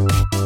you